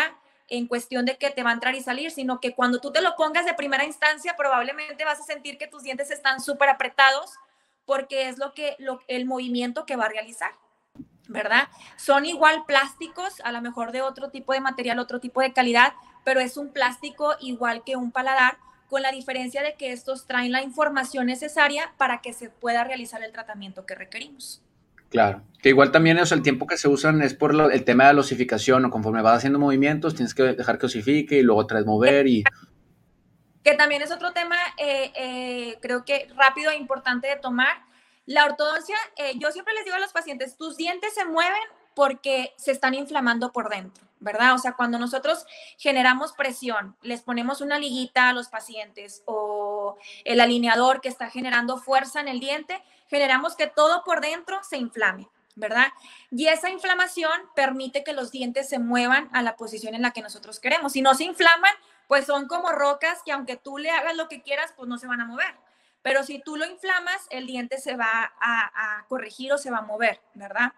[SPEAKER 2] en cuestión de que te va a entrar y salir, sino que cuando tú te lo pongas de primera instancia, probablemente vas a sentir que tus dientes están súper apretados porque es lo que, lo, el movimiento que va a realizar. ¿Verdad? Son igual plásticos, a lo mejor de otro tipo de material, otro tipo de calidad, pero es un plástico igual que un paladar, con la diferencia de que estos traen la información necesaria para que se pueda realizar el tratamiento que requerimos.
[SPEAKER 1] Claro, que igual también es el tiempo que se usan es por el tema de la osificación, o conforme vas haciendo movimientos tienes que dejar que osifique y luego traes mover y...
[SPEAKER 2] Que también es otro tema, eh, eh, creo que rápido e importante de tomar, la ortodoncia, eh, yo siempre les digo a los pacientes, tus dientes se mueven porque se están inflamando por dentro, ¿verdad? O sea, cuando nosotros generamos presión, les ponemos una liguita a los pacientes o el alineador que está generando fuerza en el diente, generamos que todo por dentro se inflame, ¿verdad? Y esa inflamación permite que los dientes se muevan a la posición en la que nosotros queremos. Si no se inflaman, pues son como rocas que aunque tú le hagas lo que quieras, pues no se van a mover. Pero si tú lo inflamas, el diente se va a, corregir o se va a mover, ¿verdad?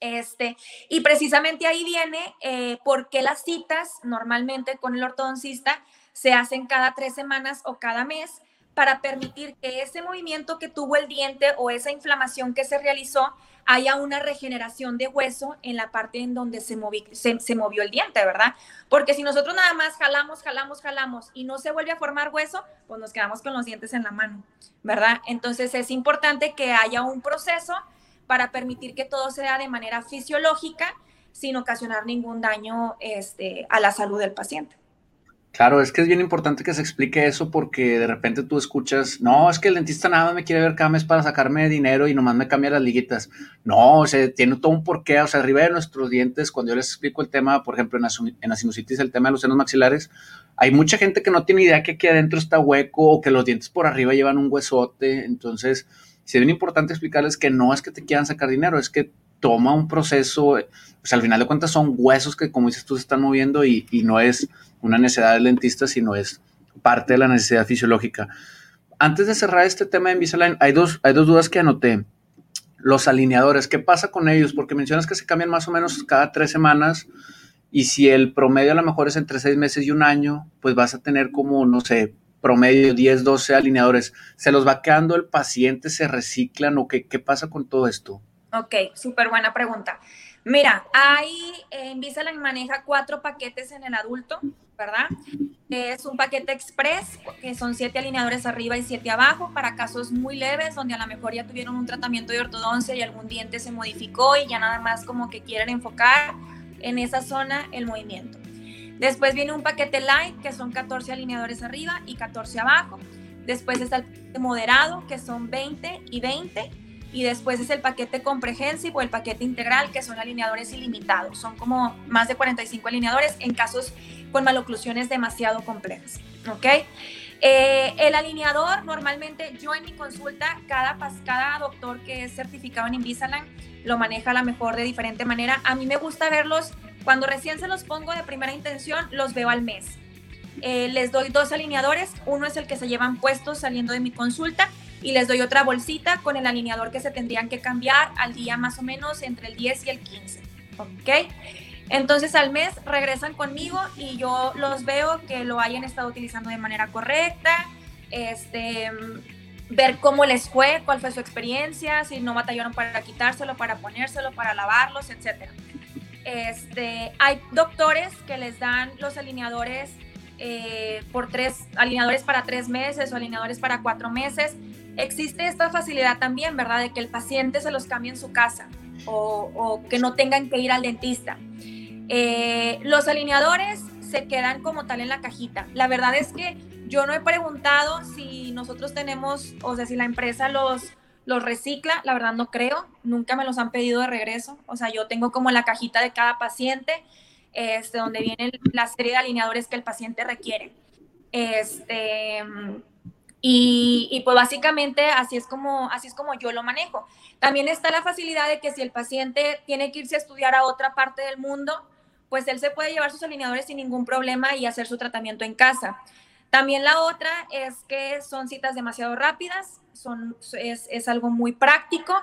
[SPEAKER 2] Este, y precisamente ahí viene eh, por qué las citas normalmente con el ortodoncista se hacen cada tres semanas o cada mes para permitir que ese movimiento que tuvo el diente o esa inflamación que se realizó haya una regeneración de hueso en la parte en donde se, se, movió el diente, ¿verdad? Porque si nosotros nada más jalamos, jalamos, jalamos y no se vuelve a formar hueso, pues nos quedamos con los dientes en la mano, ¿verdad? Entonces es importante que haya un proceso para permitir que todo sea de manera fisiológica sin ocasionar ningún daño este, a la salud del paciente.
[SPEAKER 1] Claro, es que es bien importante que se explique eso porque de repente tú escuchas, no, es que el dentista nada me quiere ver cada mes para sacarme dinero y nomás me cambia las liguitas. No, o sea, tiene todo un porqué. O sea, arriba de nuestros dientes, cuando yo les explico el tema, por ejemplo, en la, sinusitis, el tema de los senos maxilares, hay mucha gente que no tiene idea que aquí adentro está hueco o que los dientes por arriba llevan un huesote. Entonces, sí es bien importante explicarles que no es que te quieran sacar dinero, es que toma un proceso, pues al final de cuentas son huesos que, como dices tú, se están moviendo y, no es una necesidad del dentista, sino es parte de la necesidad fisiológica. Antes de cerrar este tema de Invisalign, hay dos, hay dos dudas que anoté. Los alineadores, ¿qué pasa con ellos? Porque mencionas que se cambian más o menos cada tres semanas y si el promedio a lo mejor es entre seis meses y un año, pues vas a tener como, no sé, promedio 10, 12 alineadores. ¿Se los va quedando el paciente? ¿Se reciclan o qué pasa con todo esto?
[SPEAKER 2] Ok, súper buena pregunta. Mira, hay, Invisalign maneja cuatro paquetes en el adulto, ¿verdad? Es un paquete express, que son siete alineadores arriba y siete abajo, para casos muy leves, donde a lo mejor ya tuvieron un tratamiento de ortodoncia y algún diente se modificó y ya nada más como que quieren enfocar en esa zona el movimiento. Después viene un paquete light, que son 14 alineadores arriba y 14 abajo. Después está el paquete moderado, que son 20 y 20 y después es el paquete comprehensive o el paquete integral, que son alineadores ilimitados. Son como más de 45 alineadores en casos con maloclusiones demasiado complejas. ¿Ok? Eh, el alineador, normalmente yo en mi consulta, cada, cada doctor que es certificado en Invisalign lo maneja a la mejor de diferente manera. A mí me gusta verlos, cuando recién se los pongo de primera intención, los veo al mes. Eh, les doy dos alineadores, uno es el que se llevan puestos saliendo de mi consulta y les doy otra bolsita con el alineador que se tendrían que cambiar al día más o menos entre el 10 y el 15. ¿Ok? Entonces al mes regresan conmigo y yo los veo que lo hayan estado utilizando de manera correcta, este, ver cómo les fue, cuál fue su experiencia, si no batallaron para quitárselo, para ponérselo, para lavarlos, etc. Este, hay doctores que les dan los alineadores eh, por tres alineadores para tres meses o alineadores para cuatro meses existe esta facilidad también, ¿verdad? De que el paciente se los cambie en su casa o, que no tengan que ir al dentista. Eh, los alineadores se quedan como tal en la cajita. La verdad es que yo no he preguntado si nosotros tenemos, o sea, si la empresa los, los recicla, la verdad no creo, nunca me los han pedido de regreso. O sea, yo tengo como la cajita de cada paciente, este, donde viene la serie de alineadores que el paciente requiere. Este, y, pues básicamente así es, como, así es como yo lo manejo. También está la facilidad de que si el paciente tiene que irse a estudiar a otra parte del mundo, pues él se puede llevar sus alineadores sin ningún problema y hacer su tratamiento en casa. También la otra es que son citas demasiado rápidas, son, es, es algo muy práctico.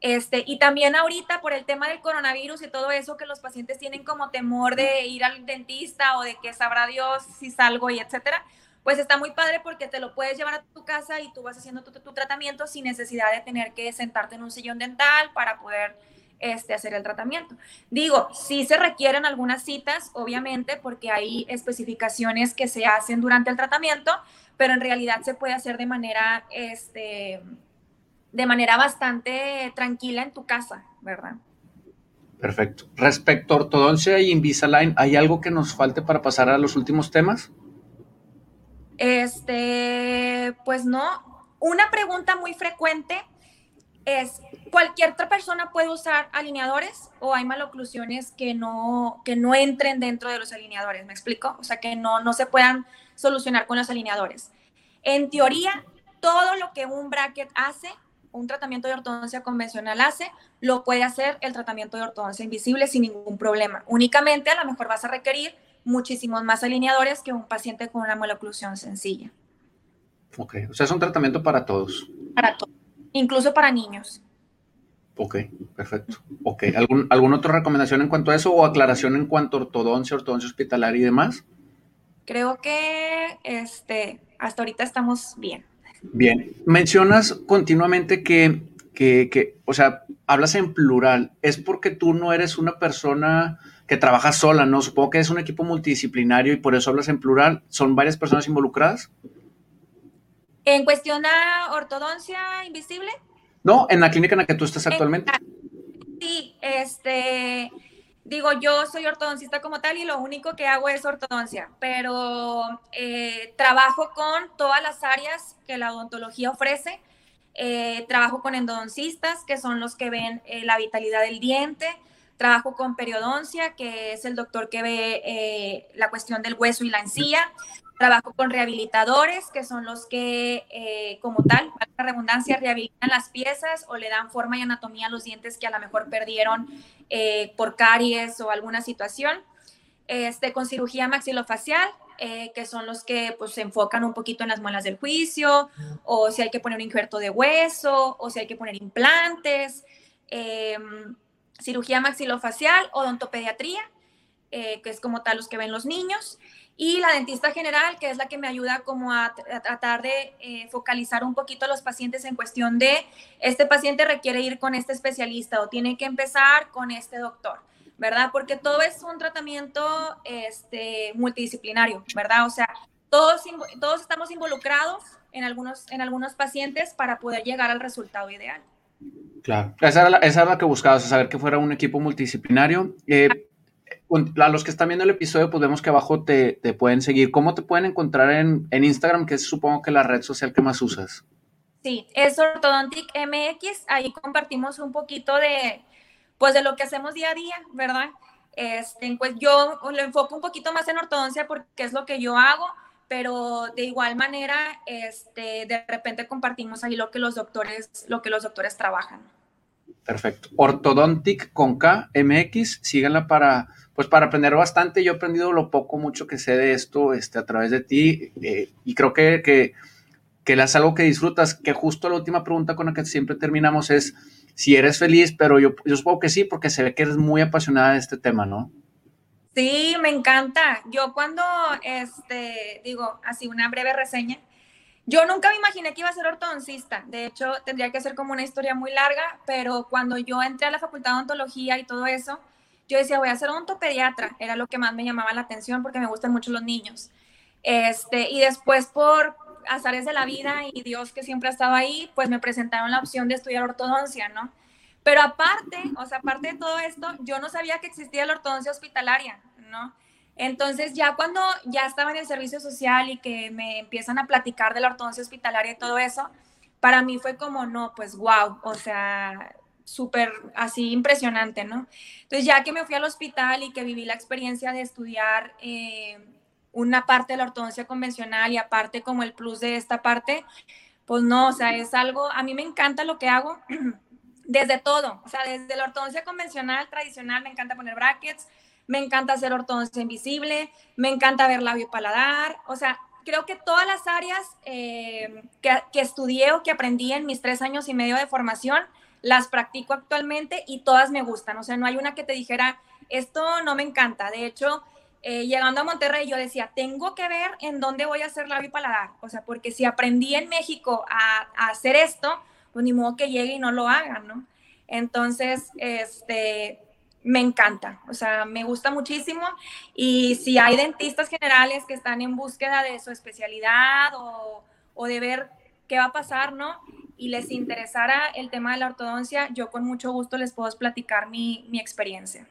[SPEAKER 2] Este, y también ahorita por el tema del coronavirus y todo eso, que los pacientes tienen como temor de ir al dentista o de que sabrá Dios si salgo y etcétera, pues está muy padre porque te lo puedes llevar a tu casa y tú vas haciendo tu, tratamiento sin necesidad de tener que sentarte en un sillón dental para poder este, hacer el tratamiento. Digo, sí se requieren algunas citas, obviamente, porque hay especificaciones que se hacen durante el tratamiento, pero en realidad se puede hacer de manera, este, de manera bastante tranquila en tu casa, ¿verdad?
[SPEAKER 1] Perfecto. Respecto a ortodoncia y Invisalign, ¿hay algo que nos falte para pasar a los últimos temas?
[SPEAKER 2] Este, pues no. Una pregunta muy frecuente es, ¿cualquier otra persona puede usar alineadores o hay maloclusiones que no, que no entren dentro de los alineadores? ¿Me explico? O sea, que no, no se puedan solucionar con los alineadores. En teoría, todo lo que un bracket hace, un tratamiento de ortodoncia convencional hace, lo puede hacer el tratamiento de ortodoncia invisible sin ningún problema. Únicamente a lo mejor vas a requerir muchísimos más alineadores que un paciente con una maloclusión sencilla.
[SPEAKER 1] Ok, o sea, es un tratamiento para todos.
[SPEAKER 2] Para todos, incluso para niños.
[SPEAKER 1] Ok, perfecto. Ok, ¿Algún, ¿alguna otra recomendación en cuanto a eso o aclaración en cuanto a ortodoncia, ortodoncia hospitalaria y demás?
[SPEAKER 2] Creo que este, hasta ahorita estamos bien.
[SPEAKER 1] Bien, mencionas continuamente que, que, que, o sea, hablas en plural. ¿Es porque tú no eres una persona que trabajas sola, ¿no? Supongo que es un equipo multidisciplinario y por eso hablas en plural. ¿Son varias personas involucradas?
[SPEAKER 2] ¿En cuestión a ortodoncia invisible?
[SPEAKER 1] No, en la clínica en la que tú estás actualmente.
[SPEAKER 2] Sí, este, digo, yo soy ortodoncista como tal y lo único que hago es ortodoncia, pero eh, trabajo con todas las áreas que la odontología ofrece. Eh, trabajo con endodoncistas, que son los que ven eh, la vitalidad del diente, Trabajo con periodoncia, que es el doctor que ve eh, la cuestión del hueso y la encía. Trabajo con rehabilitadores, que son los que, eh, como tal, la redundancia, rehabilitan las piezas o le dan forma y anatomía a los dientes que a lo mejor perdieron eh, por caries o alguna situación. Este, con cirugía maxilofacial, que son los que pues, se enfocan un poquito en las muelas del juicio, o si hay que poner un injerto de hueso, o si hay que poner implantes. Em, cirugía maxilofacial, odontopediatría, eh, que es como tal los que ven los niños, y la dentista general, que es la que me ayuda como a, tratar de eh, focalizar un poquito a los pacientes en cuestión de, este paciente requiere ir con este especialista o tiene que empezar con este doctor. ¿verdad? Porque todo es un tratamiento este, multidisciplinario, ¿verdad? O sea, todos, todos estamos involucrados en algunos, en algunos pacientes para poder llegar al resultado ideal.
[SPEAKER 1] Claro, esa era, esa la que buscabas, saber que fuera un equipo multidisciplinario. Eh, a los que están viendo el episodio, pues vemos que abajo te, te pueden seguir. ¿Cómo te pueden encontrar en, en, Instagram, que es supongo que la red social que más usas?
[SPEAKER 2] Sí, es Ortodontic MX. Ahí compartimos un poquito de, pues, de lo que hacemos día a día, ¿verdad? Este, pues yo lo enfoco un poquito más en ortodoncia porque es lo que yo hago, pero de igual manera, este, de repente compartimos ahí lo que los doctores, lo que los doctores trabajan.
[SPEAKER 1] Perfecto. Ortodontic con K, MX, síganla para, pues para aprender bastante. Yo he aprendido lo poco, mucho que sé de esto este, a través de ti eh, y creo que, que, que es algo que disfrutas, que justo la última pregunta con la que siempre terminamos es si eres feliz, pero yo, yo supongo que sí, porque se ve que eres muy apasionada de este tema, ¿no?
[SPEAKER 2] Sí, me encanta. Yo cuando, este, digo, así una breve reseña, yo nunca me imaginé que iba a ser ortodoncista. De hecho, tendría que ser como una historia muy larga, pero cuando yo entré a la facultad de odontología y todo eso, yo decía, voy a ser odontopediatra. Era lo que más me llamaba la atención porque me gustan mucho los niños. Este, y después por azares de la vida y Dios que siempre ha estado ahí, pues me presentaron la opción de estudiar ortodoncia, ¿no? Pero aparte, o sea, aparte de todo esto, yo no sabía que existía la ortodoncia hospitalaria, ¿no? Entonces ya cuando ya estaba en el servicio social y que me empiezan a platicar de la ortodoncia hospitalaria y todo eso, para mí fue como, no, pues wow, o sea, súper así impresionante, ¿no? Entonces ya que me fui al hospital y que viví la experiencia de estudiar eh, una parte de la ortodoncia convencional y aparte como el plus de esta parte, pues no, o sea, es algo, a mí me encanta lo que hago. (clears throat) desde todo, o sea, desde la ortodoncia convencional, tradicional, me encanta poner brackets, me encanta hacer ortodoncia invisible, me encanta ver labio y paladar, o sea, creo que todas las áreas eh, que, que, estudié o que aprendí en mis tres años y medio de formación, las practico actualmente y todas me gustan, o sea, no hay una que te dijera, esto no me encanta, de hecho, eh, llegando a Monterrey yo decía, tengo que ver en dónde voy a hacer labio y paladar, o sea, porque si aprendí en México a, a hacer esto, pues ni modo que llegue y no lo haga, ¿no? Entonces, este, me encanta, o sea, me gusta muchísimo y si hay dentistas generales que están en búsqueda de su especialidad o, o de ver qué va a pasar, ¿no? Y les interesara el tema de la ortodoncia, yo con mucho gusto les puedo platicar mi, mi experiencia.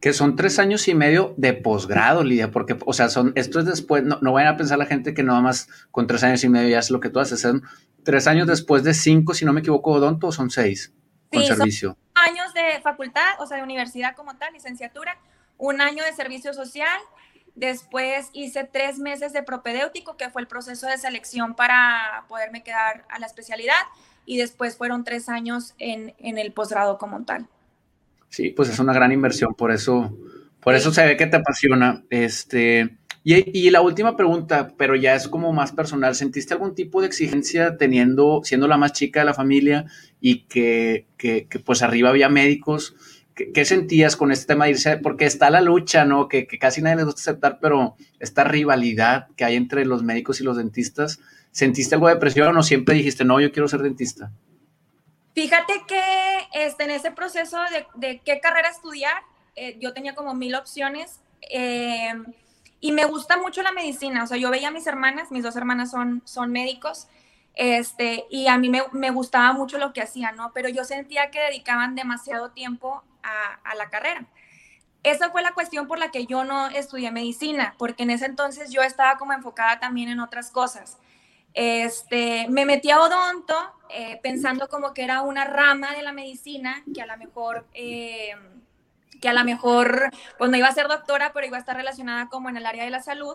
[SPEAKER 1] Que son tres años y medio de posgrado, Lidia, porque, o sea, son, esto es después, no, no vayan a pensar la gente que nada más con tres años y medio ya es lo que tú haces, son tres años después de cinco, si no me equivoco, odonto, son seis con servicio.
[SPEAKER 2] Son años de facultad, o sea, de universidad como tal, licenciatura, un año de servicio social, después hice tres meses de propedéutico, que fue el proceso de selección para poderme quedar a la especialidad, y después fueron tres años en, en el posgrado como tal.
[SPEAKER 1] Sí, pues es una gran inversión, por eso, por eso se ve que te apasiona. Este, y, la última pregunta, pero ya es como más personal, ¿sentiste algún tipo de exigencia teniendo, siendo la más chica de la familia y que, que, pues arriba había médicos? ¿Qué, sentías con este tema de irse? Porque está la lucha, ¿no? Que, que, casi nadie les gusta aceptar, pero esta rivalidad que hay entre los médicos y los dentistas, ¿sentiste algo de presión o siempre dijiste, no, yo quiero ser dentista?
[SPEAKER 2] Fíjate que este, en ese proceso de, qué carrera estudiar, eh, yo tenía como mil opciones. Eh, y me gusta mucho la medicina, o sea, yo veía a mis hermanas, mis dos hermanas son, son médicos, este, y a mí me, me gustaba mucho lo que hacían, ¿no? Pero yo sentía que dedicaban demasiado tiempo a, a la carrera. Esa fue la cuestión por la que yo no estudié medicina, porque en ese entonces yo estaba como enfocada también en otras cosas. Este, me metí a odonto eh, pensando como que era una rama de la medicina que a lo mejor... Eh, que a lo mejor, pues no iba a ser doctora, pero iba a estar relacionada como en el área de la salud.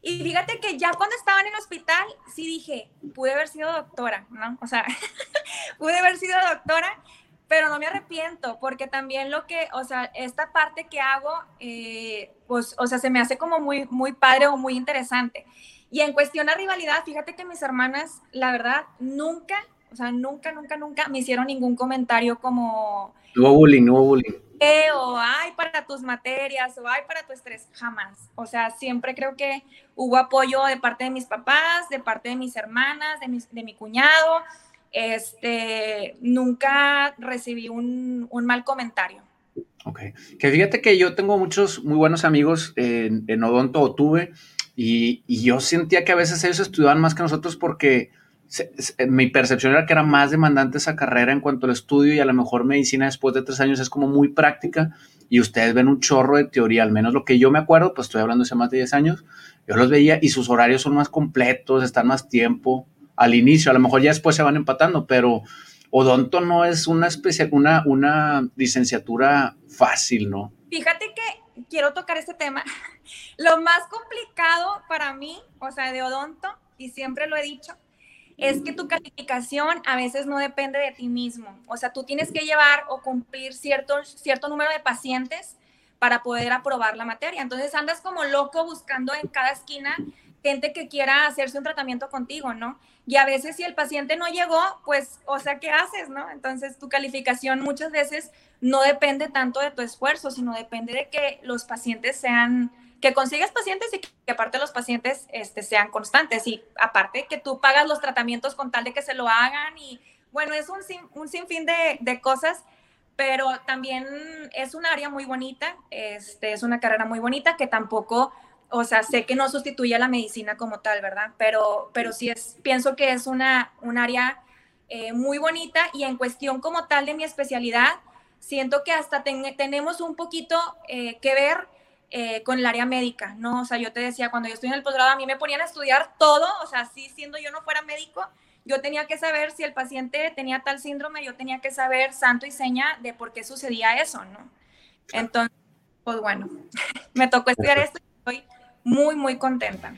[SPEAKER 2] Y fíjate que ya cuando estaba en el hospital, sí dije, pude haber sido doctora, ¿no? O sea, (laughs) pude haber sido doctora, pero no me arrepiento, porque también lo que, o sea, esta parte que hago, eh, pues, o sea, se me hace como muy, muy padre o muy interesante. Y en cuestión de rivalidad, fíjate que mis hermanas, la verdad, nunca, o sea, nunca, nunca, nunca me hicieron ningún comentario como...
[SPEAKER 1] No bullying, no bullying
[SPEAKER 2] o ay para tus materias o ay para tu estrés, jamás. O sea, siempre creo que hubo apoyo de parte de mis papás, de parte de mis hermanas, de, de mi cuñado. Este, nunca recibí un, un, mal comentario.
[SPEAKER 1] Ok. Que fíjate que yo tengo muchos muy buenos amigos en, en Odonto o tuve y, yo sentía que a veces ellos estudiaban más que nosotros porque se, mi percepción era que era más demandante esa carrera en cuanto al estudio y a lo mejor medicina después de tres años es como muy práctica y ustedes ven un chorro de teoría, al menos lo que yo me acuerdo, pues estoy hablando hace más de 10 años, yo los veía y sus horarios son más completos, están más tiempo al inicio, a lo mejor ya después se van empatando, pero odonto no es una especial, una, una licenciatura fácil, ¿no?
[SPEAKER 2] Fíjate que quiero tocar este tema. (laughs) Lo más complicado para mí, o sea, de odonto, y siempre lo he dicho, es que tu calificación a veces no depende de ti mismo. O sea, tú tienes que llevar o cumplir cierto, cierto número de pacientes para poder aprobar la materia. Entonces andas como loco buscando en cada esquina gente que quiera hacerse un tratamiento contigo, ¿no? Y a veces si el paciente no llegó, pues, o sea, ¿qué haces, no? Entonces tu calificación muchas veces no depende tanto de tu esfuerzo, sino depende de que los pacientes sean, que consigas pacientes y que aparte los pacientes este, sean constantes y aparte que tú pagas los tratamientos con tal de que se lo hagan y bueno, es un, sin, un sinfín de, de cosas pero también es un área muy bonita, este, es una carrera muy bonita que tampoco o sea, sé que no sustituye a la medicina como tal, ¿verdad? Pero, pero sí es, pienso que es una, un área eh, muy bonita y en cuestión como tal de mi especialidad, siento que hasta ten, tenemos un poquito eh, que ver eh, con el área médica, ¿no? O sea, yo te decía, cuando yo estoy en el posgrado, a mí me ponían a estudiar todo, o sea, sí, siendo yo no fuera médico, yo tenía que saber si el paciente tenía tal síndrome, yo tenía que saber santo y seña de por qué sucedía eso, ¿no? Entonces, pues bueno, (laughs) me tocó estudiar esto y estoy muy, muy contenta.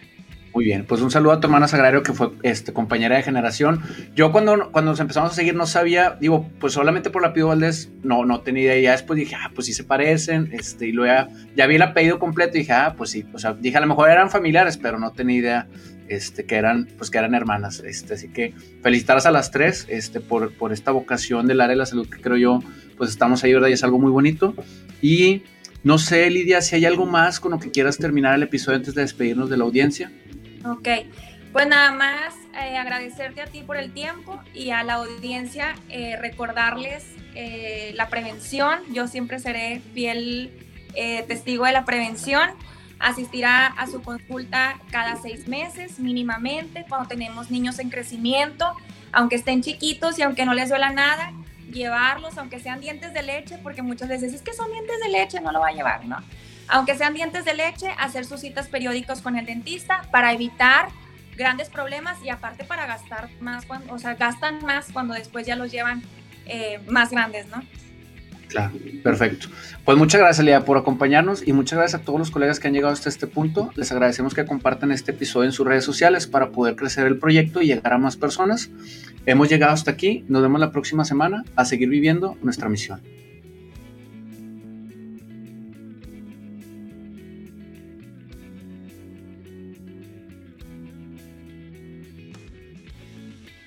[SPEAKER 1] Muy bien, pues un saludo a tu hermana Sagrario que fue este, compañera de generación. Yo cuando, cuando nos empezamos a seguir no sabía, digo, pues solamente por la Pío Valdés no, no tenía idea. Ya después dije, ah, pues sí se parecen, este, y luego ya, ya vi el apellido completo y dije, ah, pues sí, o sea, dije, a lo mejor eran familiares, pero no tenía idea este, que eran, pues que eran hermanas. Este, así que felicitarlas a las tres este, por, por esta vocación del área de la salud que creo yo, pues estamos ahí, ¿verdad? Y es algo muy bonito. Y no sé, Lidia, si hay algo más con lo que quieras terminar el episodio antes de despedirnos de la audiencia.
[SPEAKER 2] Ok, pues nada más eh, agradecerte a ti por el tiempo y a la audiencia eh, recordarles eh, la prevención. Yo siempre seré fiel eh, testigo de la prevención. Asistirá a su consulta cada seis meses mínimamente cuando tenemos niños en crecimiento, aunque estén chiquitos y aunque no les duela nada llevarlos, aunque sean dientes de leche, porque muchas veces es que son dientes de leche, no lo va a llevar, ¿no? Aunque sean dientes de leche, hacer sus citas periódicos con el dentista para evitar grandes problemas y aparte para gastar más, cuando, o sea, gastan más cuando después ya los llevan eh, más grandes, ¿no?
[SPEAKER 1] Claro, perfecto. Pues muchas gracias, Lía, por acompañarnos y muchas gracias a todos los colegas que han llegado hasta este punto. Les agradecemos que compartan este episodio en sus redes sociales para poder crecer el proyecto y llegar a más personas. Hemos llegado hasta aquí. Nos vemos la próxima semana a seguir viviendo nuestra misión.